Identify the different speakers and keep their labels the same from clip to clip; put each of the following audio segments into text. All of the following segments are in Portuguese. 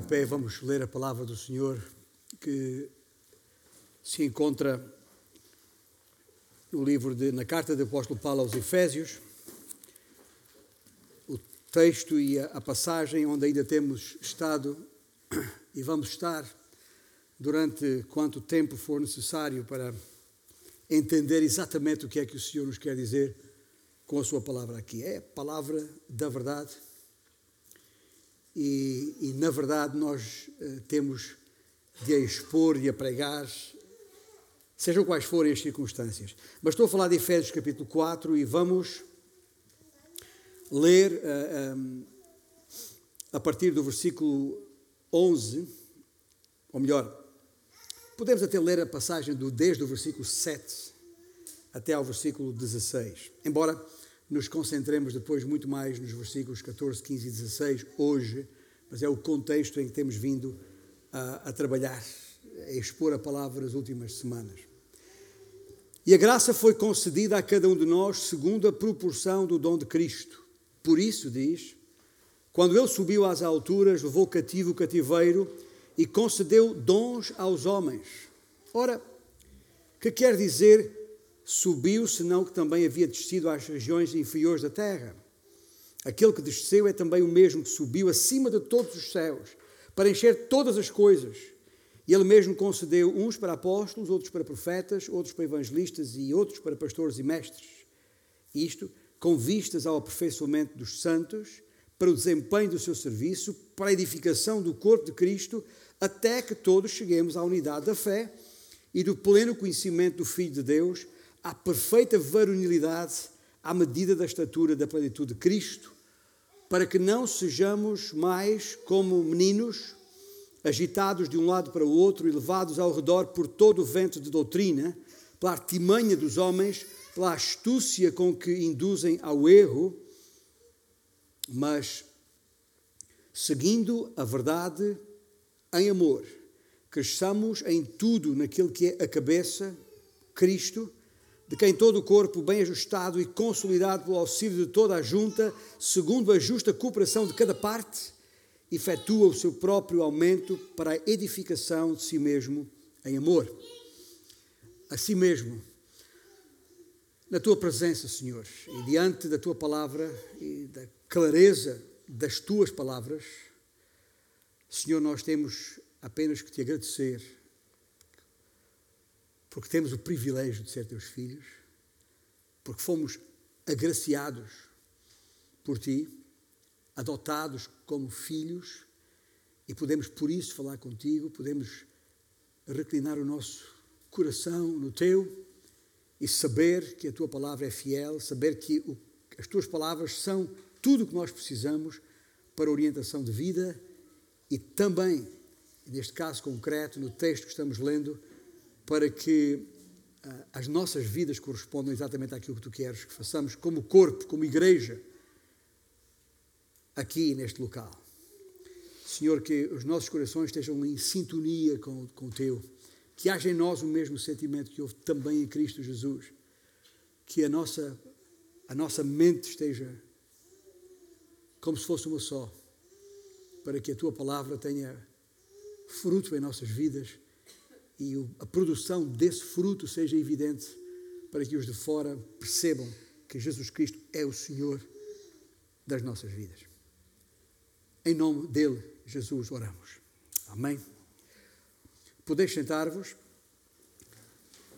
Speaker 1: de pé, vamos ler a palavra do Senhor que se encontra no livro de, na carta do apóstolo Paulo aos Efésios, o texto e a, a passagem onde ainda temos estado e vamos estar durante quanto tempo for necessário para entender exatamente o que é que o Senhor nos quer dizer com a sua palavra aqui. É a palavra da verdade e, e na verdade nós uh, temos de a expor, de a pregar, sejam quais forem as circunstâncias. Mas estou a falar de Efésios capítulo 4 e vamos ler uh, eh, um, eh, a partir do versículo 11, ou melhor, podemos até ler a passagem do, desde o versículo 7 até ao versículo 16, embora nos concentremos depois muito mais nos versículos 14, 15 e 16, hoje, mas é o contexto em que temos vindo a, a trabalhar, a expor a palavra nas últimas semanas. E a graça foi concedida a cada um de nós segundo a proporção do dom de Cristo. Por isso, diz, quando ele subiu às alturas, levou cativo o cativeiro e concedeu dons aos homens. Ora, que quer dizer subiu, senão que também havia descido às regiões inferiores da terra. Aquele que desceu é também o mesmo que subiu acima de todos os céus, para encher todas as coisas. E ele mesmo concedeu uns para apóstolos, outros para profetas, outros para evangelistas e outros para pastores e mestres. Isto com vistas ao aperfeiçoamento dos santos, para o desempenho do seu serviço, para a edificação do corpo de Cristo, até que todos cheguemos à unidade da fé e do pleno conhecimento do Filho de Deus à perfeita varonilidade à medida da estatura da plenitude de Cristo, para que não sejamos mais como meninos, agitados de um lado para o outro e levados ao redor por todo o vento de doutrina, pela artimanha dos homens, pela astúcia com que induzem ao erro, mas seguindo a verdade em amor, cresçamos em tudo naquilo que é a cabeça, Cristo, de quem todo o corpo, bem ajustado e consolidado pelo auxílio de toda a junta, segundo a justa cooperação de cada parte, efetua o seu próprio aumento para a edificação de si mesmo em amor. A si mesmo, na tua presença, Senhor, e diante da tua palavra e da clareza das tuas palavras, Senhor, nós temos apenas que te agradecer porque temos o privilégio de ser teus filhos, porque fomos agraciados por ti, adotados como filhos, e podemos por isso falar contigo, podemos reclinar o nosso coração no teu e saber que a tua palavra é fiel, saber que o, as tuas palavras são tudo o que nós precisamos para orientação de vida e também, neste caso concreto, no texto que estamos lendo, para que uh, as nossas vidas correspondam exatamente àquilo que tu queres que façamos como corpo, como igreja, aqui neste local. Senhor, que os nossos corações estejam em sintonia com, com o teu, que haja em nós o mesmo sentimento que houve também em Cristo Jesus, que a nossa, a nossa mente esteja como se fosse uma só, para que a tua palavra tenha fruto em nossas vidas e a produção desse fruto seja evidente para que os de fora percebam que Jesus Cristo é o Senhor das nossas vidas. Em nome dele, Jesus, oramos. Amém. Podeis sentar-vos.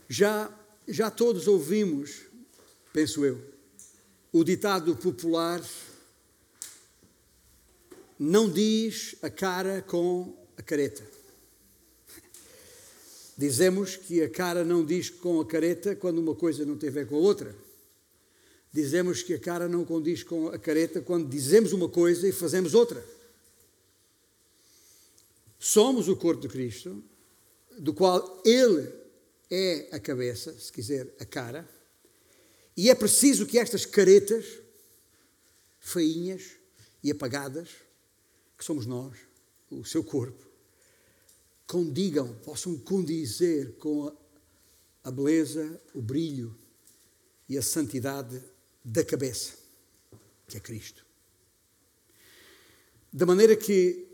Speaker 1: Já, já todos ouvimos, penso eu, o ditado popular: não diz a cara com a careta. Dizemos que a cara não diz com a careta quando uma coisa não tem a ver com a outra. Dizemos que a cara não condiz com a careta quando dizemos uma coisa e fazemos outra. Somos o corpo de Cristo, do qual Ele é a cabeça, se quiser, a cara, e é preciso que estas caretas, feinhas e apagadas, que somos nós, o seu corpo, condigam, possam condizer com a beleza, o brilho e a santidade da cabeça, que é Cristo. Da maneira que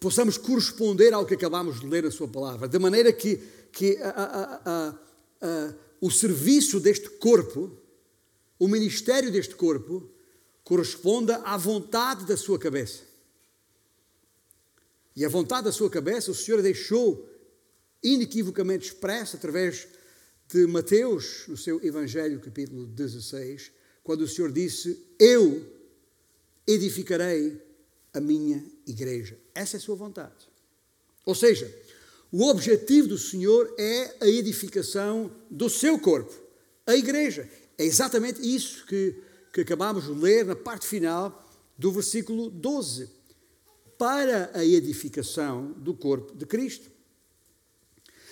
Speaker 1: possamos corresponder ao que acabamos de ler na Sua palavra, de maneira que, que a, a, a, o serviço deste corpo, o ministério deste corpo, corresponda à vontade da Sua cabeça. E a vontade da Sua cabeça o Senhor deixou inequivocamente expressa através de Mateus, no seu Evangelho, capítulo 16, quando o Senhor disse: Eu edificarei a minha igreja. Essa é a sua vontade. Ou seja, o objetivo do Senhor é a edificação do seu corpo, a igreja. É exatamente isso que, que acabamos de ler na parte final do versículo 12. Para a edificação do corpo de Cristo.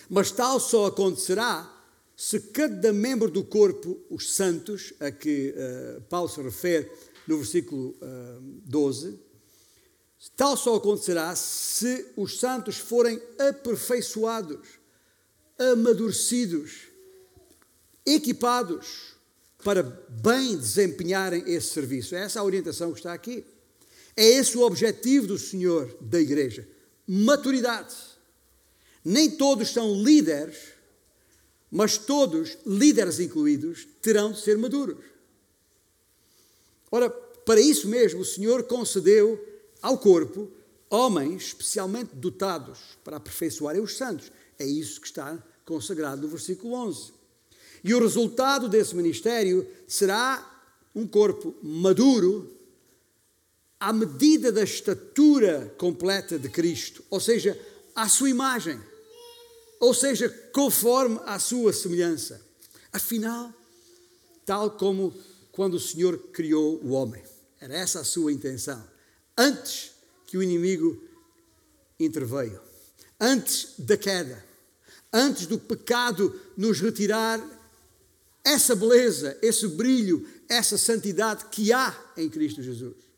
Speaker 1: Mas tal só acontecerá se cada membro do corpo, os santos, a que uh, Paulo se refere no versículo uh, 12, tal só acontecerá se os santos forem aperfeiçoados, amadurecidos, equipados para bem desempenharem esse serviço. Essa é a orientação que está aqui. É esse o objetivo do Senhor da igreja: maturidade. Nem todos são líderes, mas todos, líderes incluídos, terão de ser maduros. Ora, para isso mesmo, o Senhor concedeu ao corpo homens especialmente dotados para aperfeiçoarem os santos. É isso que está consagrado no versículo 11. E o resultado desse ministério será um corpo maduro à medida da estatura completa de Cristo, ou seja, à sua imagem, ou seja, conforme à sua semelhança. Afinal, tal como quando o Senhor criou o homem, era essa a sua intenção antes que o inimigo interveio, antes da queda, antes do pecado nos retirar essa beleza, esse brilho, essa santidade que há em Cristo Jesus.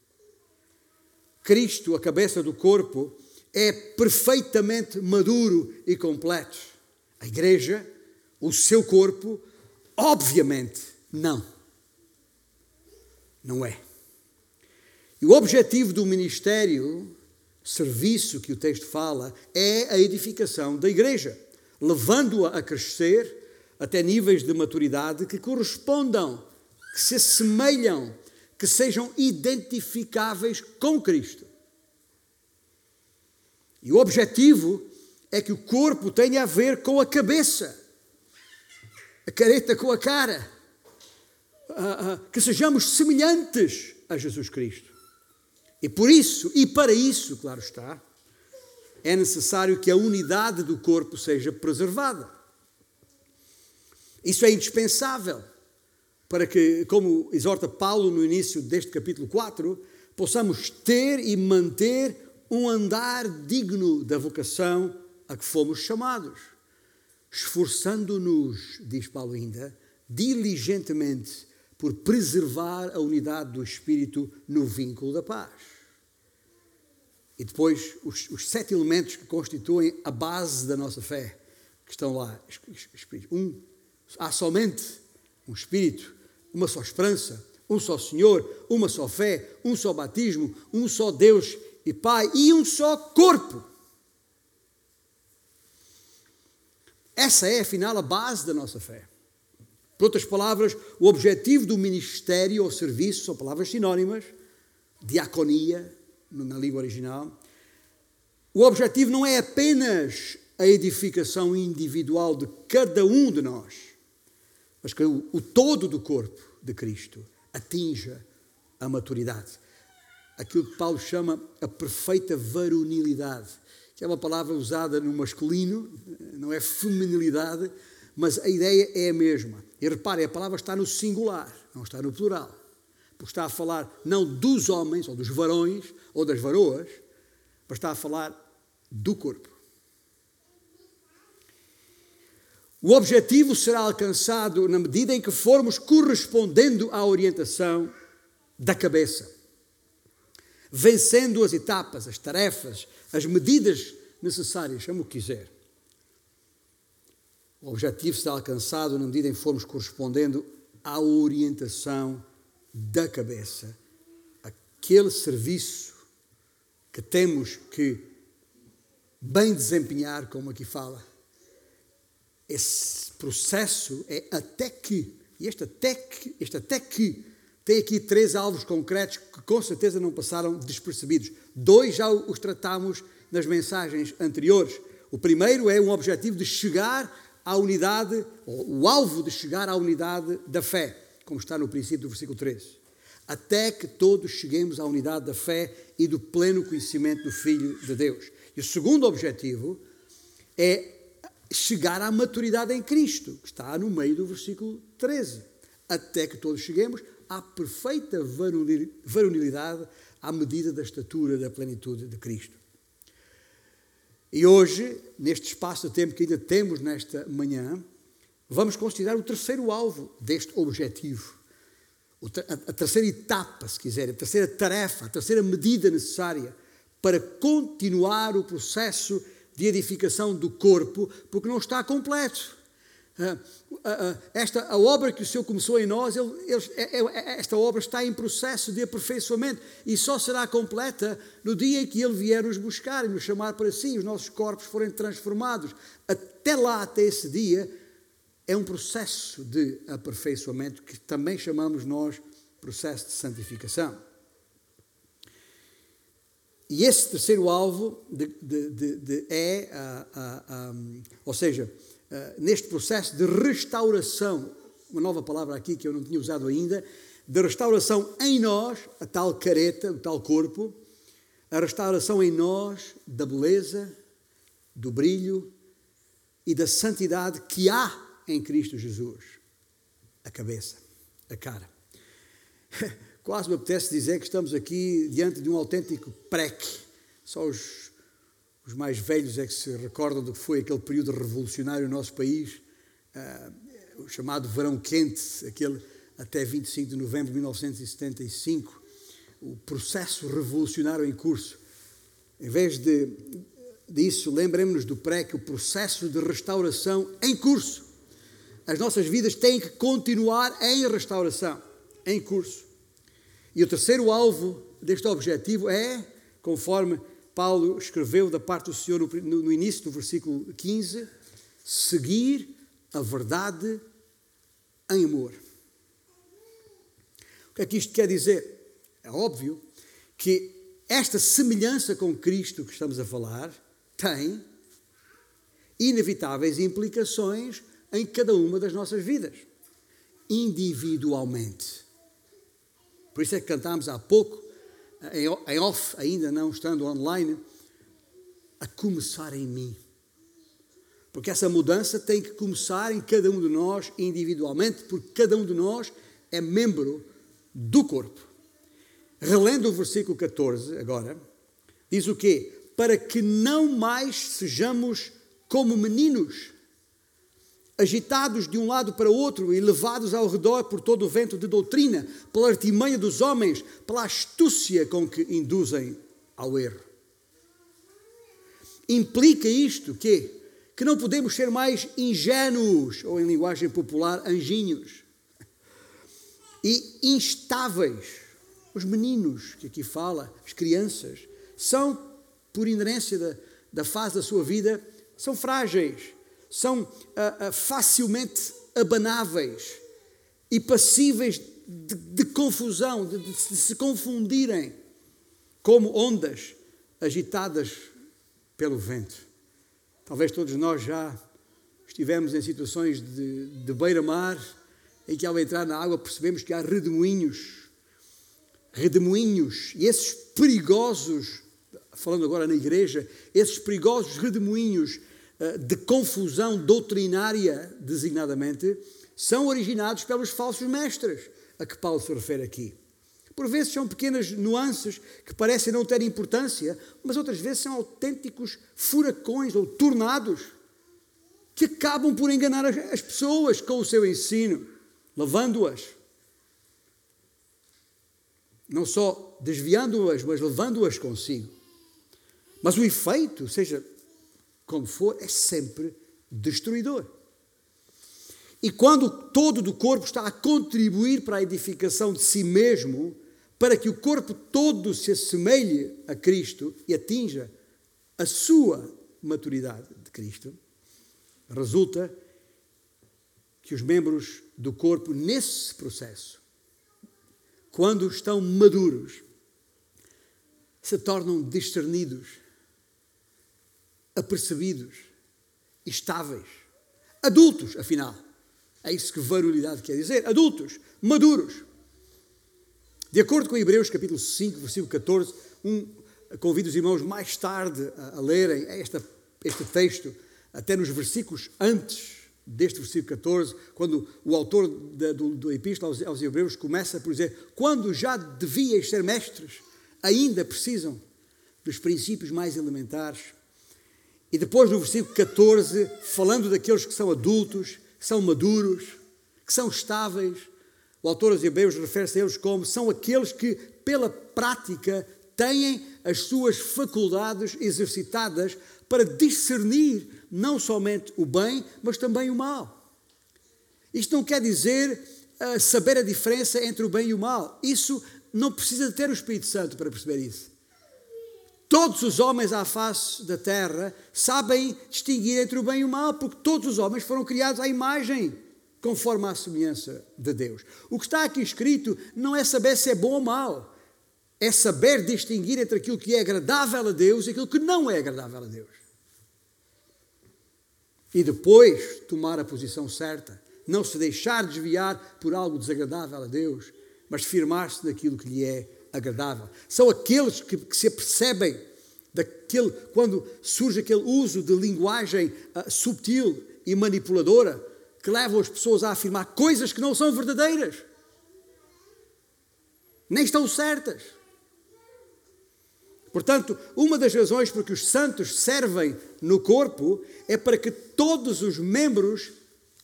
Speaker 1: Cristo, a cabeça do corpo, é perfeitamente maduro e completo. A igreja, o seu corpo, obviamente não. Não é. E o objetivo do ministério, serviço que o texto fala, é a edificação da igreja, levando-a a crescer até níveis de maturidade que correspondam, que se assemelham, que sejam identificáveis com Cristo. E o objetivo é que o corpo tenha a ver com a cabeça, a careta com a cara, que sejamos semelhantes a Jesus Cristo. E por isso, e para isso, claro está, é necessário que a unidade do corpo seja preservada. Isso é indispensável para que, como exorta Paulo no início deste capítulo 4, possamos ter e manter um andar digno da vocação a que fomos chamados, esforçando-nos, diz Paulo ainda, diligentemente por preservar a unidade do Espírito no vínculo da paz. E depois os, os, sete elementos que constituem a base da nossa fé, que estão lá. Um, há somente um Espírito, uma só esperança, um só Senhor, uma só fé, um só batismo, um só Deus e Pai e um só corpo. Essa é, afinal, a base da nossa fé. Por outras palavras, o objetivo do ministério ou serviço são palavras sinónimas, diaconia, na língua original. O objetivo não é apenas a edificação individual de cada um de nós, mas que o, o todo do corpo de Cristo atinja a maturidade. Aquilo que Paulo chama a perfeita varonilidade, que é uma palavra usada no masculino, não é feminilidade, mas a ideia é a mesma. E reparem, a palavra está no singular, não está no plural. Porque está a falar não dos homens, ou dos varões, ou das varoas, mas está a falar do corpo. O objetivo será alcançado na medida em que formos correspondendo à orientação da cabeça, vencendo as etapas, as tarefas, as medidas necessárias, chama o que quiser. O objetivo será alcançado na medida em que formos correspondendo à orientação da cabeça, aquele serviço que temos que bem desempenhar, como aqui fala. Esse processo é até que, e este até que, este até que tem aqui três alvos concretos que com certeza não passaram despercebidos. Dois já os tratamos nas mensagens anteriores. O primeiro é um objetivo de chegar à unidade, o alvo de chegar à unidade da fé, como está no princípio do versículo 13 até que todos cheguemos à unidade da fé e do pleno conhecimento do Filho de Deus. E o segundo objetivo é chegar à maturidade em Cristo, que está no meio do versículo 13. Até que todos cheguemos à perfeita varonilidade à medida da estatura da plenitude de Cristo. E hoje, neste espaço de tempo que ainda temos nesta manhã, vamos considerar o terceiro alvo deste objetivo a terceira etapa, se quiser, a terceira tarefa, a terceira medida necessária para continuar o processo de edificação do corpo, porque não está completo. Ah, ah, ah, esta, a obra que o Senhor começou em nós, é, é, é, esta obra está em processo de aperfeiçoamento e só será completa no dia em que Ele vier nos buscar e nos chamar para si, os nossos corpos forem transformados. Até lá, até esse dia, é um processo de aperfeiçoamento que também chamamos nós processo de santificação. E esse terceiro alvo de, de, de, é, ou seja, neste processo de restauração, uma nova palavra aqui que eu não tinha usado ainda, de restauração em nós, a tal careta, o tal corpo, a restauração em nós da beleza, do brilho e da santidade que há em Cristo Jesus. A cabeça, a cara. Quase me apetece dizer que estamos aqui diante de um autêntico PREC. Só os, os mais velhos é que se recordam do que foi aquele período revolucionário no nosso país, uh, o chamado Verão Quente, aquele até 25 de novembro de 1975, o processo revolucionário em curso. Em vez de, disso, lembremos-nos do PREC, o processo de restauração em curso as nossas vidas têm que continuar em restauração, em curso. E o terceiro alvo deste objetivo é, conforme Paulo escreveu da parte do Senhor no, início do versículo 15, seguir a verdade em amor. O que é que isto quer dizer? É óbvio que esta semelhança com Cristo que estamos a falar tem inevitáveis implicações em cada uma das nossas vidas, individualmente. Por isso é que cantámos há pouco, em off, ainda não estando online, a começar em mim. Porque essa mudança tem que começar em cada um de nós individualmente, porque cada um de nós é membro do corpo. Relendo o versículo 14 agora, diz o quê? Para que não mais sejamos como meninos agitados de um lado para outro e levados ao redor por todo o vento de doutrina, pela artimanha dos homens, pela astúcia com que induzem ao erro. Implica isto que que não podemos ser mais ingênuos, ou em linguagem popular, anjinhos, e instáveis. Os meninos que aqui fala, as crianças, são, por inerência da, da fase da sua vida, são frágeis, são uh, uh, facilmente abanáveis e passíveis de, de confusão, de, de, de, se confundirem como ondas agitadas pelo vento. Talvez todos nós já estivemos em situações de, de beira-mar em que ao entrar na água percebemos que há redemoinhos, redemoinhos, e esses perigosos, falando agora na igreja, esses perigosos redemoinhos de confusão doutrinária, designadamente, são originados pelos falsos mestres, a que Paulo se refere aqui. Por vezes são pequenas nuances que parecem não ter importância, mas outras vezes são autênticos furacões ou tornados que acabam por enganar as pessoas com o seu ensino, levando-as. Não só desviando-as, mas levando-as consigo. Mas o efeito, seja como for, é sempre destruidor. E quando todo do corpo está a contribuir para a edificação de si mesmo, para que o corpo todo se assemelhe a Cristo e atinja a sua maturidade de Cristo, resulta que os membros do corpo, nesse processo, quando estão maduros, se tornam discernidos, apercebidos, estáveis, adultos, afinal. É isso que varonilidade quer dizer. Adultos, maduros. De acordo com Hebreus capítulo 5, versículo 14, um, convido os irmãos mais tarde a, a lerem esta, este texto, até nos versículos antes deste versículo 14, quando o autor da, do, do Epístola aos, aos Hebreus começa por dizer: Quando já devias ser mestres, ainda precisam dos princípios mais elementares. E depois no versículo 14, falando daqueles que são adultos, que são maduros, que são estáveis, o autor aos Hebreus refere-se a eles como são aqueles que, pela prática, têm as suas faculdades exercitadas para discernir não somente o bem, mas também o mal. Isto não quer dizer uh, saber a diferença entre o bem e o mal. Isso não precisa ter o Espírito Santo para perceber isso. Todos os homens à face da terra sabem distinguir entre o bem e o mal, porque todos os homens foram criados à imagem, conforme à semelhança de Deus. O que está aqui escrito não é saber se é bom ou mal, é saber distinguir entre aquilo que é agradável a Deus e aquilo que não é agradável a Deus. E depois tomar a posição certa, não se deixar desviar por algo desagradável a Deus, mas firmar-se naquilo que lhe é agradável. São aqueles que, que se apercebem daquele, quando surge aquele uso de linguagem uh, subtil e manipuladora que levam as pessoas a afirmar coisas que não são verdadeiras, nem estão certas. Portanto, uma das razões por que os santos servem no corpo é para que todos os membros,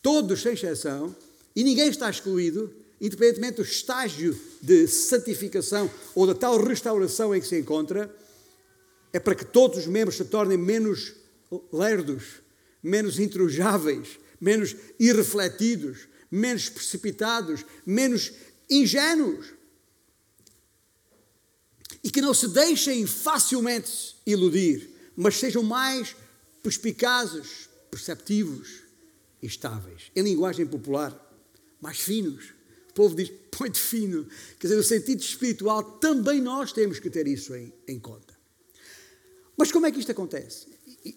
Speaker 1: todos sem exceção, e ninguém está excluído, independentemente do estágio de santificação ou da tal restauração em que se encontra, é para que todos os membros se tornem menos lerdos, menos intrujáveis, menos irrefletidos, menos precipitados, menos ingênuos e que não se deixem facilmente iludir, mas sejam mais perspicazes, perceptivos e estáveis. Em linguagem popular, mais finos. O povo diz, muito fino. Quer dizer, no sentido espiritual, também nós temos que ter isso em, em conta. Mas como é que isto acontece?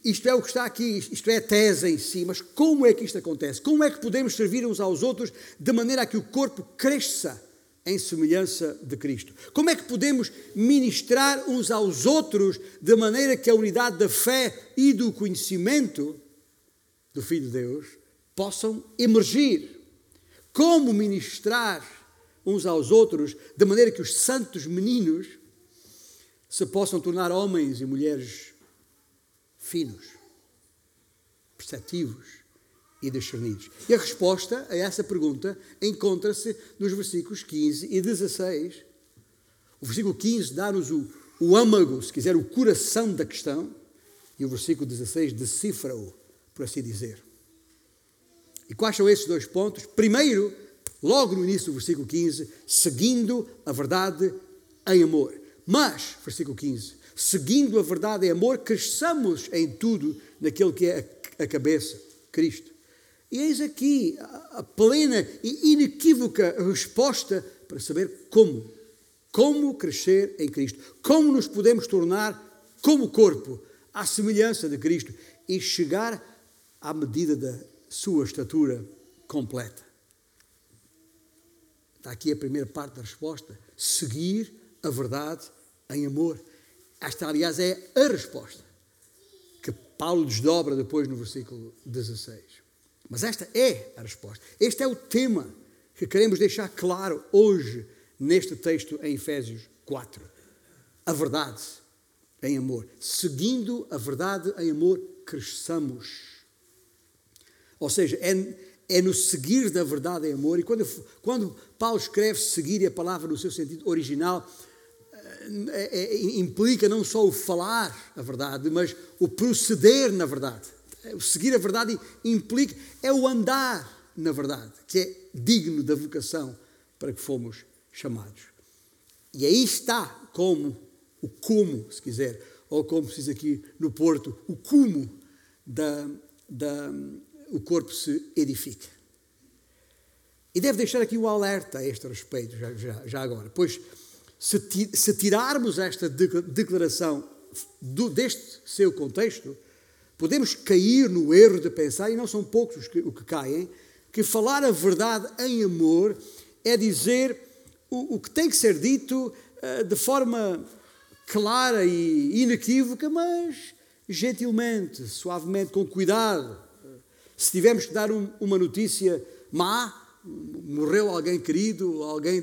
Speaker 1: Isto é o que está aqui, isto é a tese em si, mas como é que isto acontece? Como é que podemos servir uns aos outros de maneira a que o corpo cresça em semelhança de Cristo. Como é que podemos ministrar uns aos outros de maneira que a unidade da fé e do conhecimento do Filho de Deus possam emergir? Como ministrar uns aos outros de maneira que os santos meninos se possam tornar homens e mulheres finos, perceptivos, e discernidos? E a resposta a essa pergunta encontra-se nos versículos 15 e 16. O versículo 15 dá-nos o, o âmago, se quiser, o coração da questão, e o versículo 16 decifra-o, por assim dizer. E quais são esses dois pontos? Primeiro, logo no início do versículo 15, seguindo a verdade em amor. Mas, versículo 15, seguindo a verdade em amor, cresçamos em tudo naquele que é a cabeça, Cristo. E eis aqui a plena e inequívoca resposta para saber como. Como crescer em Cristo. Como nos podemos tornar como corpo, à semelhança de Cristo e chegar à medida da sua estatura completa. Está aqui a primeira parte da resposta. Seguir a verdade em amor. Esta, aliás, é a resposta que Paulo desdobra depois no versículo 16. Mas esta é a resposta. Este é o tema que queremos deixar claro hoje neste texto em Efésios 4. A verdade em amor. Seguindo a verdade em amor, cresçamos. Ou seja, é, é no seguir da verdade em amor. E quando, quando Paulo escreve seguir, a palavra no seu sentido original é, é, implica não só o falar a verdade, mas o proceder na verdade o seguir a verdade implica, é o andar na verdade, que é digno da vocação para que fomos chamados. E aí está como, o como, se quiser, ou como se diz aqui no Porto, o cumo da, da o corpo se edifica. E deve deixar aqui o alerta a este respeito, já, já, já agora, pois se, tirarmos esta declaração do, deste seu contexto, podemos cair no erro de pensar, e não são poucos os que, o que caem, que falar a verdade em amor é dizer o, o que tem que ser dito uh, de forma clara e inequívoca, mas gentilmente, suavemente, com cuidado. Se tivermos que dar um, uma notícia má, morreu alguém querido, alguém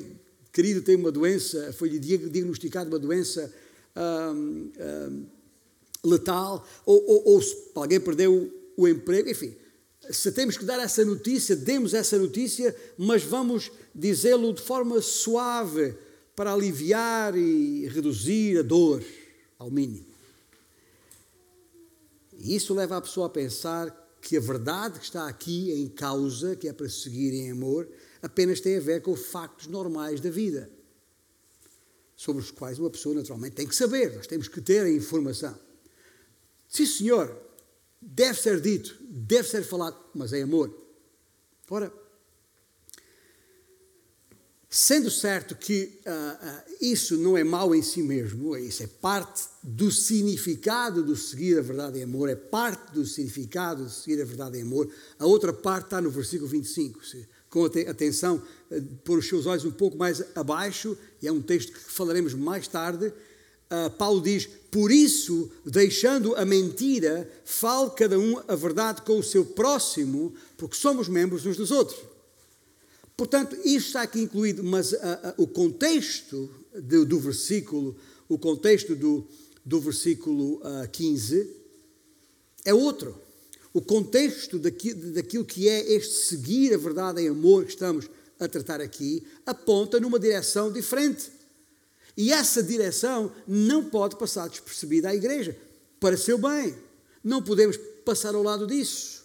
Speaker 1: querido tem uma doença, foi-lhe diagnosticada uma doença hum, hum, letal, ou, ou, ou se alguém perdeu o, emprego, enfim. Se temos que dar essa notícia, demos essa notícia, mas vamos dizê-lo de forma suave para aliviar e reduzir a dor ao mínimo. E isso leva a pessoa a pensar que a verdade que está aqui em causa, que é para seguir em amor, apenas tem a ver com os factos normais da vida, sobre os quais uma pessoa naturalmente tem que saber, nós temos que ter a informação. Sim, senhor, deve ser dito, deve ser falado, mas é amor. Ora, Sendo certo que uh, uh, isso não é mau em si mesmo, isso é parte do significado do seguir a verdade em amor, é parte do significado de seguir a verdade em amor, a outra parte está no versículo 25. Se, com atenção, uh, pôr os seus olhos um pouco mais abaixo, e é um texto que falaremos mais tarde. Uh, Paulo diz: Por isso, deixando a mentira, fale cada um a verdade com o seu próximo, porque somos membros uns dos outros. Portanto, isto está aqui incluído, mas a, a, o contexto do versículo, o contexto do, do versículo uh, 15 é outro. O contexto daquilo, daquilo que é este seguir a verdade em amor que estamos a tratar aqui aponta numa direção diferente. E essa direção não pode passar despercebida à igreja, para seu bem. Não podemos passar ao lado disso.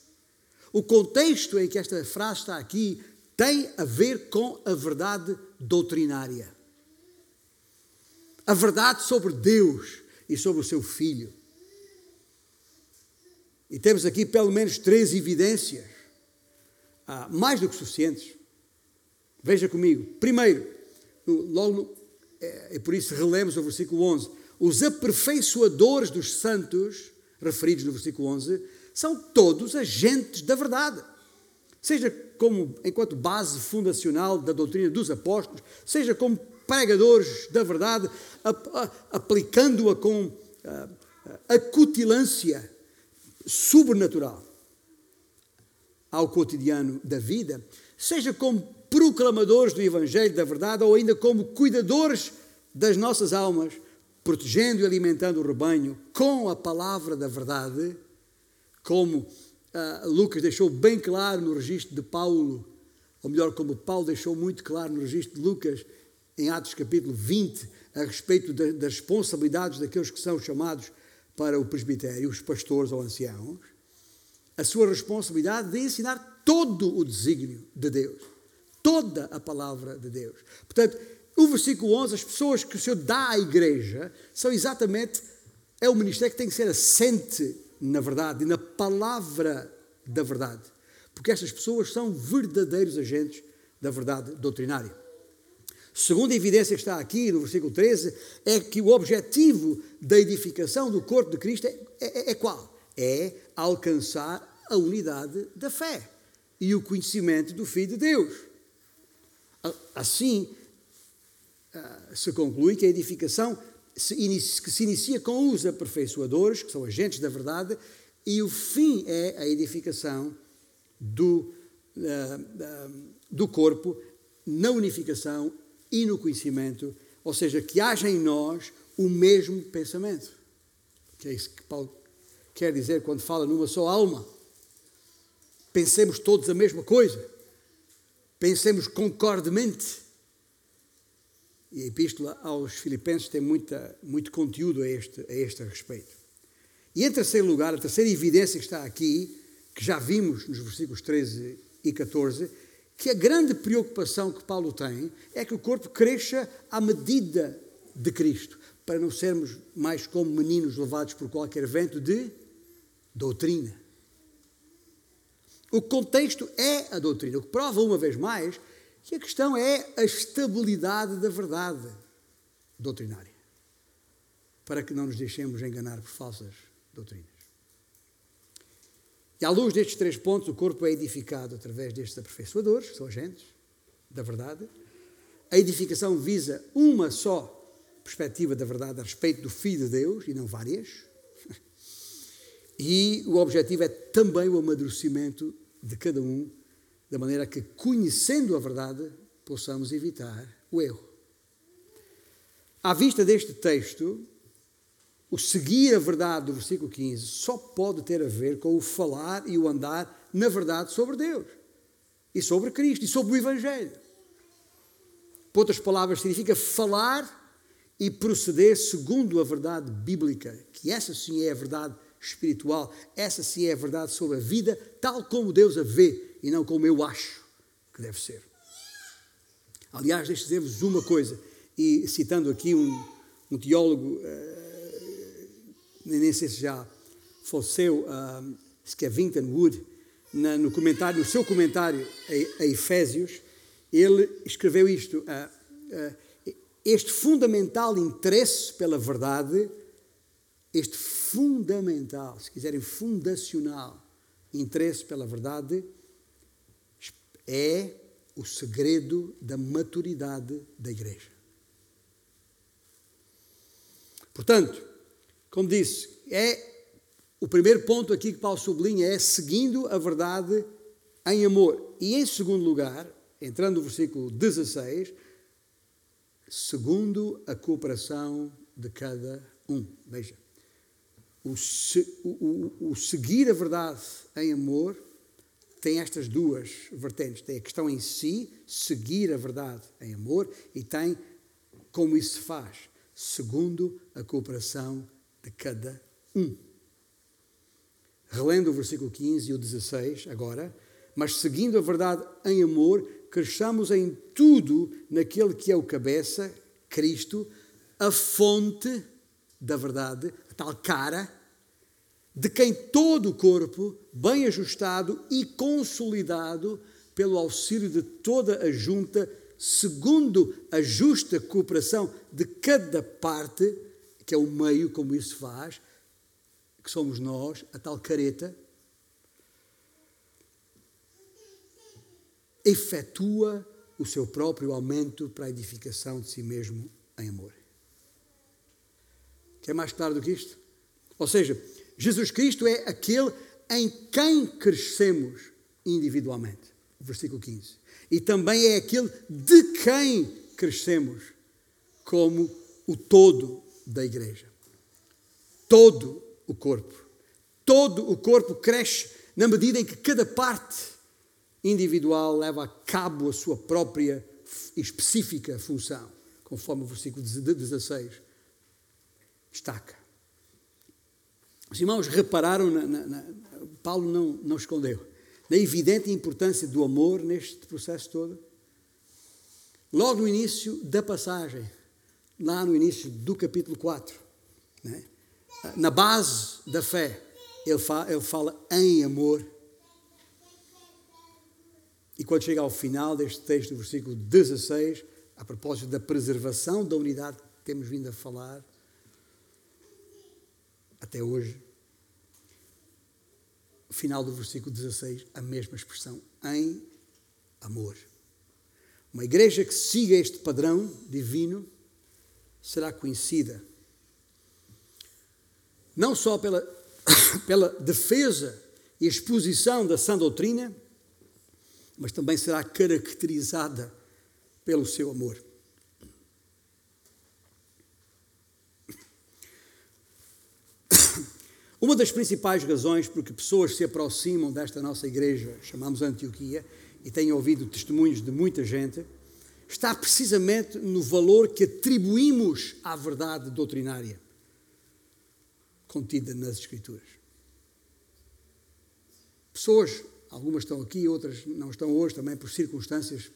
Speaker 1: O contexto em que esta frase está aqui tem a ver com a verdade doutrinária. A verdade sobre Deus e sobre o seu Filho. E temos aqui pelo menos três evidências, ah, mais do que suficientes. Veja comigo. Primeiro, logo, é, por isso relemos o versículo 11. Os aperfeiçoadores dos santos, referidos no versículo 11, são todos agentes da verdade seja como enquanto base fundacional da doutrina dos apóstolos, seja como pregadores da verdade, aplicando-a com acutilância sobrenatural ao cotidiano da vida, seja como proclamadores do Evangelho da verdade ou ainda como cuidadores das nossas almas, protegendo e alimentando o rebanho com a palavra da verdade, como uh, Lucas deixou bem claro no registro de Paulo, ou melhor, como Paulo deixou muito claro no registro de Lucas, em Atos capítulo 20, a respeito das responsabilidades daqueles que são chamados para o presbitério, os pastores ou anciãos, a sua responsabilidade de ensinar todo o desígnio de Deus, toda a palavra de Deus. Portanto, o versículo 11, as pessoas que o Senhor dá à igreja são exatamente, é o ministério que tem que ser assente na verdade e na palavra da verdade. Porque estas pessoas são verdadeiros agentes da verdade doutrinária. Segunda evidência que está aqui no versículo 13 é que o objetivo da edificação do corpo de Cristo é, é, é qual? É alcançar a unidade da fé e o conhecimento do Filho de Deus. Assim, ah, se conclui que a edificação que se inicia com os aperfeiçoadores, que são agentes da verdade, e o fim é a edificação do, uh, uh, do corpo na unificação e no conhecimento, ou seja, que haja em nós o mesmo pensamento. Que é isso que Paulo quer dizer quando fala numa só alma. Pensemos todos a mesma coisa. Pensemos concordemente e a Epístola aos Filipenses tem muita, muito conteúdo a este, a este respeito. E em terceiro lugar, a terceira evidência que está aqui, que já vimos nos versículos 13 e 14, que a grande preocupação que Paulo tem é que o corpo cresça à medida de Cristo, para não sermos mais como meninos levados por qualquer vento de doutrina. O contexto é a doutrina, o que prova uma vez mais que a questão é a estabilidade da verdade doutrinária, para que não nos deixemos enganar por falsas doutrinas. E à luz destes três pontos, o corpo é edificado através destes aperfeiçoadores, que são agentes da verdade. A edificação visa uma só perspectiva da verdade a respeito do Filho de Deus e não várias. E o objetivo é também o amadurecimento de cada um, da maneira que, conhecendo a verdade, possamos evitar o erro. À vista deste texto, o seguir a verdade do versículo 15 só pode ter a ver com o falar e o andar na verdade sobre Deus e sobre Cristo e sobre o Evangelho. Por outras palavras, significa falar e proceder segundo a verdade bíblica, que essa sim é a verdade espiritual, essa sim é a verdade sobre a vida, tal como Deus a vê e não como eu acho que deve ser. Aliás, deixe dizer-vos uma coisa, e citando aqui um, um teólogo, uh, nem sei se já faleceu, uh, Skevington Wood, na, no comentário, no seu comentário a, a Efésios, ele escreveu isto. Uh, uh, este fundamental interesse pela verdade, este fundamental, se quiserem, fundacional interesse pela verdade, é o segredo da maturidade da igreja. Portanto, como disse, é o primeiro ponto aqui que Paulo sublinha é seguindo a verdade em amor. E em segundo lugar, entrando no versículo 16, segundo a cooperação de cada um. Veja, o, o, o, seguir a verdade em amor tem estas duas vertentes. Tem a questão em si, seguir a verdade em amor, e tem como isso se faz, segundo a cooperação de cada um. Relendo o versículo 15 e o 16, agora, mas seguindo a verdade em amor, cresçamos em tudo naquele que é o cabeça, Cristo, a fonte da verdade, a tal cara, de quem todo o corpo, bem ajustado e consolidado pelo auxílio de toda a junta, segundo a justa cooperação de cada parte, que é o meio como isso faz, que somos nós, a tal careta, efetua o seu próprio aumento para a edificação de si mesmo em amor. Quer mais claro do que isto? Ou seja, Jesus Cristo é aquele em quem crescemos individualmente. Versículo 15. E também é aquele de quem crescemos como o todo da igreja. Todo o corpo. Todo o corpo cresce na medida em que cada parte individual leva a cabo a sua própria específica função, conforme o versículo 16 destaca. Os irmãos repararam, na, na, na, Paulo não, não escondeu, na evidente importância do amor neste processo todo. Logo no início da passagem, lá no início do capítulo 4, né? na base da fé, ele fala, ele fala em amor e quando chega ao final deste texto, do versículo 16, a propósito da preservação da unidade que temos vindo a falar até hoje, final do versículo 16, a mesma expressão, em amor. Uma igreja que siga este padrão divino será conhecida não só pela, pela defesa e exposição da sã doutrina, mas também será caracterizada pelo seu amor. Uma das principais razões por que pessoas se aproximam desta nossa igreja, chamamos Antioquia, e tenho ouvido testemunhos de muita gente, está precisamente no valor que atribuímos à verdade doutrinária contida nas Escrituras. Pessoas Algumas estão aqui, outras não estão hoje também por circunstâncias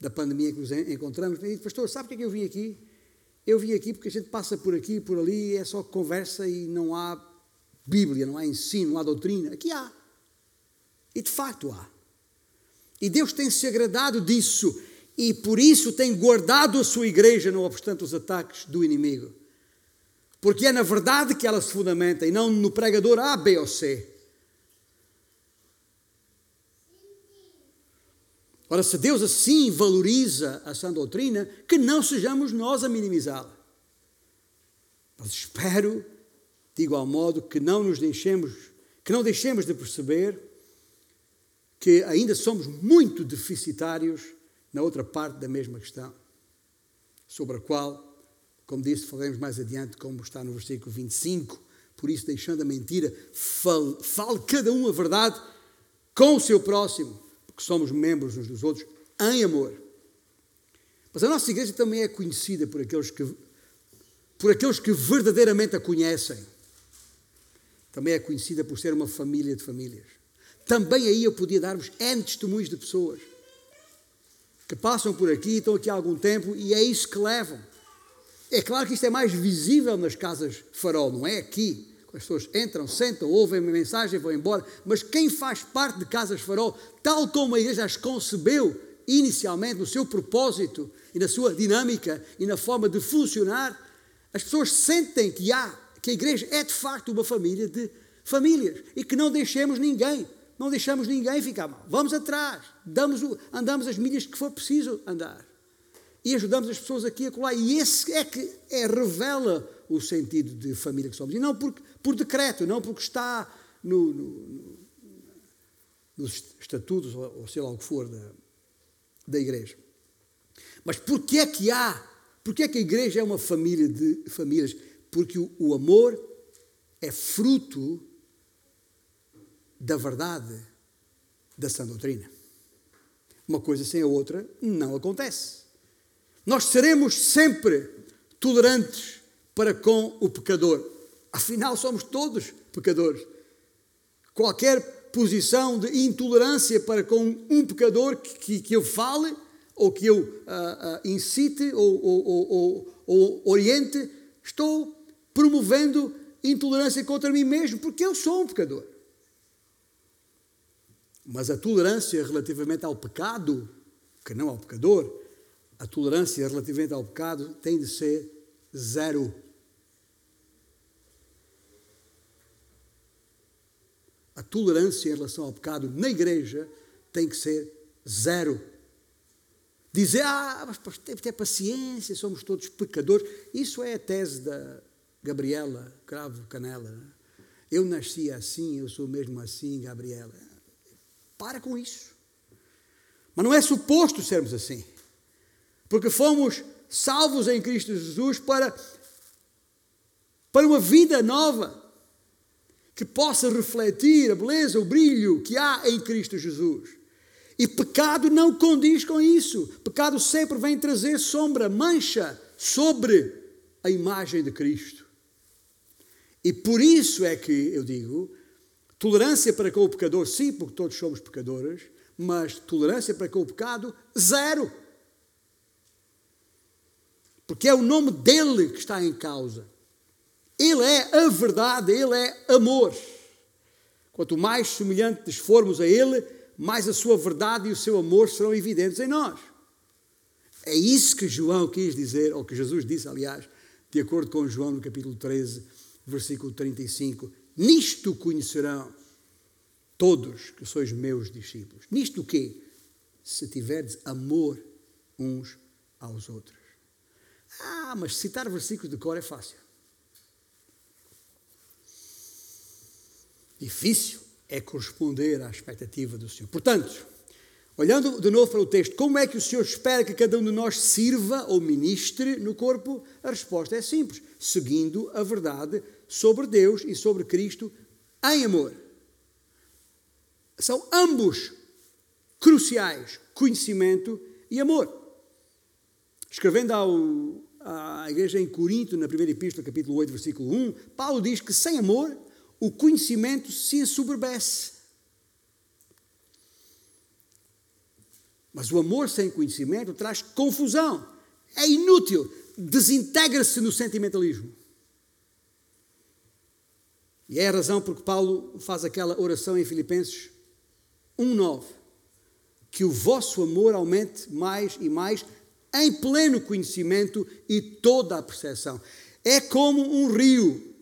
Speaker 1: da pandemia que nos encontramos. E, pastor, sabe o que é que eu vim aqui? eu vim aqui porque a gente passa por aqui por ali, é só conversa e não há Bíblia, não há ensino, não há doutrina. Aqui há. E de facto há. E Deus tem se agradado disso e por isso tem guardado a sua igreja, não obstante os ataques do inimigo. Porque é na verdade que ela se fundamenta e não no pregador A, B ou C. Ora, se Deus assim valoriza a sã doutrina, que não sejamos nós a minimizá-la. Mas espero, de igual modo, que não nos deixemos, que não deixemos de perceber que ainda somos muito deficitários na outra parte da mesma questão, sobre a qual, como disse, falaremos mais adiante, como está no versículo 25. Por isso, deixando a mentira, fale, fale cada um a verdade com o seu próximo que somos membros uns dos outros em amor. Mas a nossa igreja também é conhecida por aqueles que, por aqueles que verdadeiramente a conhecem. Também é conhecida por ser uma família de famílias. Também aí eu podia dar-vos N testemunhos de pessoas que passam por aqui, estão aqui há algum tempo e é isso que levam. É claro que isto é mais visível nas casas farol, não é aqui. As pessoas entram, sentam, ouvem uma mensagem, vão embora. Mas quem faz parte de Casas Farol, tal como a igreja as concebeu inicialmente, no seu propósito e na sua dinâmica e na forma de funcionar, as pessoas sentem que há, que a igreja é de facto uma família de famílias e que não deixemos ninguém, não deixamos ninguém ficar mal. Vamos atrás, damos o, andamos as milhas que for preciso andar e ajudamos as pessoas aqui a colar. E esse é que é, revela o sentido de família que somos. E não porque por decreto, não porque está no, no, no, nos estatutos, ou, ou sei lá o que for, da, da igreja. Mas porquê é que há? Porquê é que a igreja é uma família de famílias? Porque o, amor é fruto da verdade da sã doutrina. Uma coisa sem a outra não acontece. Nós seremos sempre tolerantes para com o pecador. Afinal, somos todos pecadores. Qualquer posição de intolerância para com um pecador que, que, que eu fale, ou que eu uh, uh, incite, ou, ou, ou, ou oriente, estou promovendo intolerância contra mim mesmo, porque eu sou um pecador. Mas a tolerância relativamente ao pecado, que não ao pecador, a tolerância relativamente ao pecado tem de ser zero. a tolerância em relação ao pecado na igreja tem que ser zero. Dizer, ah, mas tem que ter paciência, somos todos pecadores. Isso é a tese da Gabriela Cravo Canela. Eu nasci assim, eu sou mesmo assim, Gabriela. Para com isso. Mas não é suposto sermos assim. Porque fomos salvos em Cristo Jesus para, para uma vida nova que possa refletir a beleza, o brilho que há em Cristo Jesus. E pecado não condiz com isso. Pecado sempre vem trazer sombra, mancha sobre a imagem de Cristo. E por isso é que eu digo: tolerância para com o pecador, sim, porque todos somos pecadores, mas tolerância para com o pecado, zero. Porque é o nome dele que está em causa. Ele é a verdade, Ele é amor. Quanto mais semelhantes formos a Ele, mais a sua verdade e o seu amor serão evidentes em nós. É isso que João quis dizer, ou que Jesus disse, aliás, de acordo com João no capítulo 13, versículo 35. Nisto conhecerão todos que sois meus discípulos. Nisto o quê? Se tiverdes amor uns aos outros. Ah, mas citar versículos de cor é fácil. Difícil é corresponder à expectativa do Senhor. Portanto, olhando de novo para o texto, como é que o Senhor espera que cada um de nós sirva ou ministre no corpo? A resposta é simples: seguindo a verdade sobre Deus e sobre Cristo em amor. São ambos cruciais: conhecimento e amor. Escrevendo ao, à igreja em Corinto, na primeira epístola, capítulo 8, versículo 1, Paulo diz que sem amor o conhecimento se ensoberbece. Mas o amor sem conhecimento traz confusão. É inútil. desintegra-se no sentimentalismo. E é a razão porque Paulo faz aquela oração em Filipenses 1:9, que o vosso amor aumente mais e mais em pleno conhecimento e toda a percepção. É como um rio.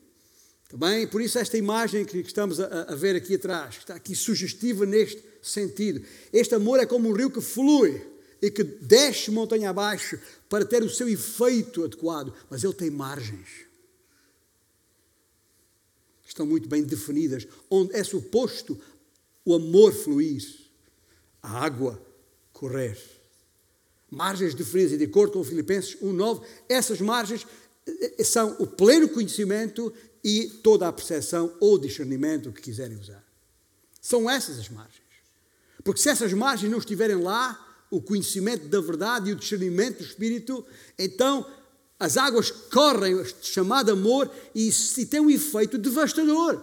Speaker 1: Também, por isso esta imagem que estamos a, a ver aqui atrás, está aqui sugestiva neste sentido. Este amor é como um rio que flui e que desce montanha abaixo para ter o seu efeito adequado, mas ele tem margens. Estão muito bem definidas, onde é suposto o amor fluir, a água correr. Margens definidas, de acordo com Filipenses 1,9, essas margens eh, eh, são o pleno conhecimento e toda a percepção ou discernimento que quiserem usar. São essas as margens. Porque se essas margens não estiverem lá, o conhecimento da verdade e o discernimento do Espírito, então as águas correm, chamado amor, e, e tem um efeito devastador.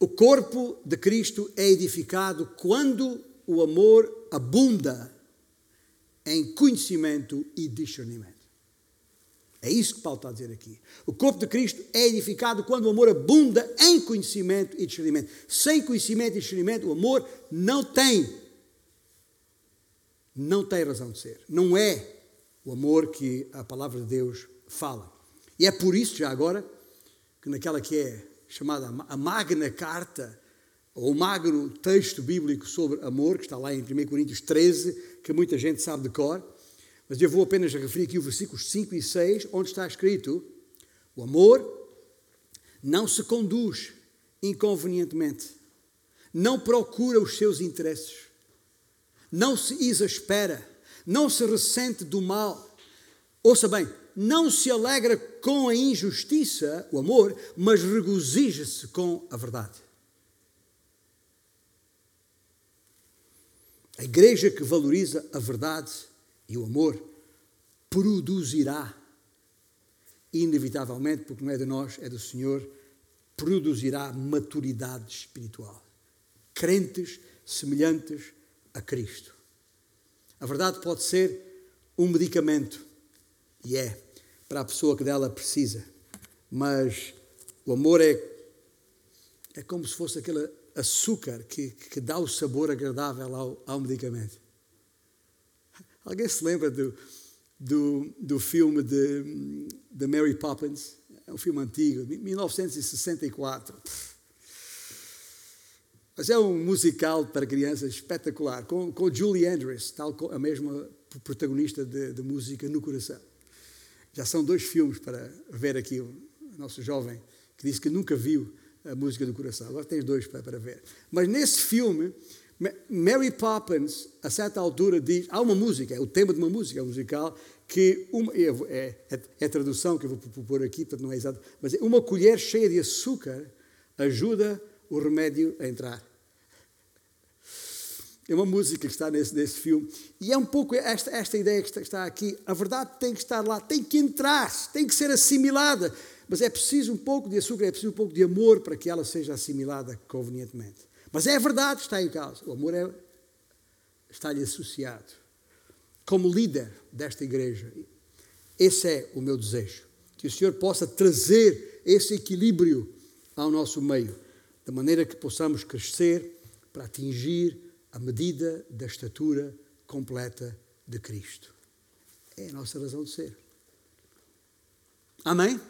Speaker 1: O corpo de Cristo é edificado quando o amor abunda em conhecimento e discernimento. É isso que Paulo está a dizer aqui. O corpo de Cristo é edificado quando o amor abunda em conhecimento e discernimento. Sem conhecimento e discernimento, o amor não tem. Não tem razão de ser. Não é o amor que a palavra de Deus fala. E é por isso, já agora, que naquela que é chamada a Magna Carta, ou o magno texto bíblico sobre amor, que está lá em 1 Coríntios 13, que muita gente sabe de cor, mas eu vou apenas referir aqui os versículos 5 e 6, onde está escrito: o amor não se conduz inconvenientemente, não procura os seus interesses, não se exaspera, não se ressente do mal. Ouça bem, não se alegra com a injustiça, o amor, mas regozija-se com a verdade. A igreja que valoriza a verdade e o amor produzirá, inevitavelmente, porque não é de nós, é do Senhor, produzirá maturidade espiritual. Crentes semelhantes a Cristo. A verdade pode ser um medicamento, e é, para a pessoa que dela precisa, mas o amor é, é como se fosse aquele açúcar que, que dá o sabor agradável ao, ao medicamento. Alguém se lembra do, do, do filme de, de Mary Poppins? É um filme antigo, 1964. Mas é um musical para crianças espetacular, com, com Julie Andrews, tal a mesma protagonista de, de, música no coração. Já são dois filmes para ver aqui o nosso jovem que disse que nunca viu a música do coração. Agora tens dois para, para ver. Mas nesse filme, Mary Poppins, a certa altura, diz: há uma música, é o tema de uma música musical, que uma, é, é, é, a tradução que eu vou pôr aqui, portanto não é exato, mas é uma colher cheia de açúcar ajuda o remédio a entrar. É uma música que está nesse, nesse filme. E é um pouco esta, esta ideia que está, está aqui. A verdade tem que estar lá, tem que entrar, tem que ser assimilada. Mas é preciso um pouco de açúcar, é preciso um pouco de amor para que ela seja assimilada convenientemente. Mas é verdade está em causa. O amor é, está-lhe associado. Como líder desta igreja, esse é o meu desejo. Que o Senhor possa trazer esse equilíbrio ao nosso meio, de maneira que possamos crescer para atingir a medida da estatura completa de Cristo. É a nossa razão de ser. Amém?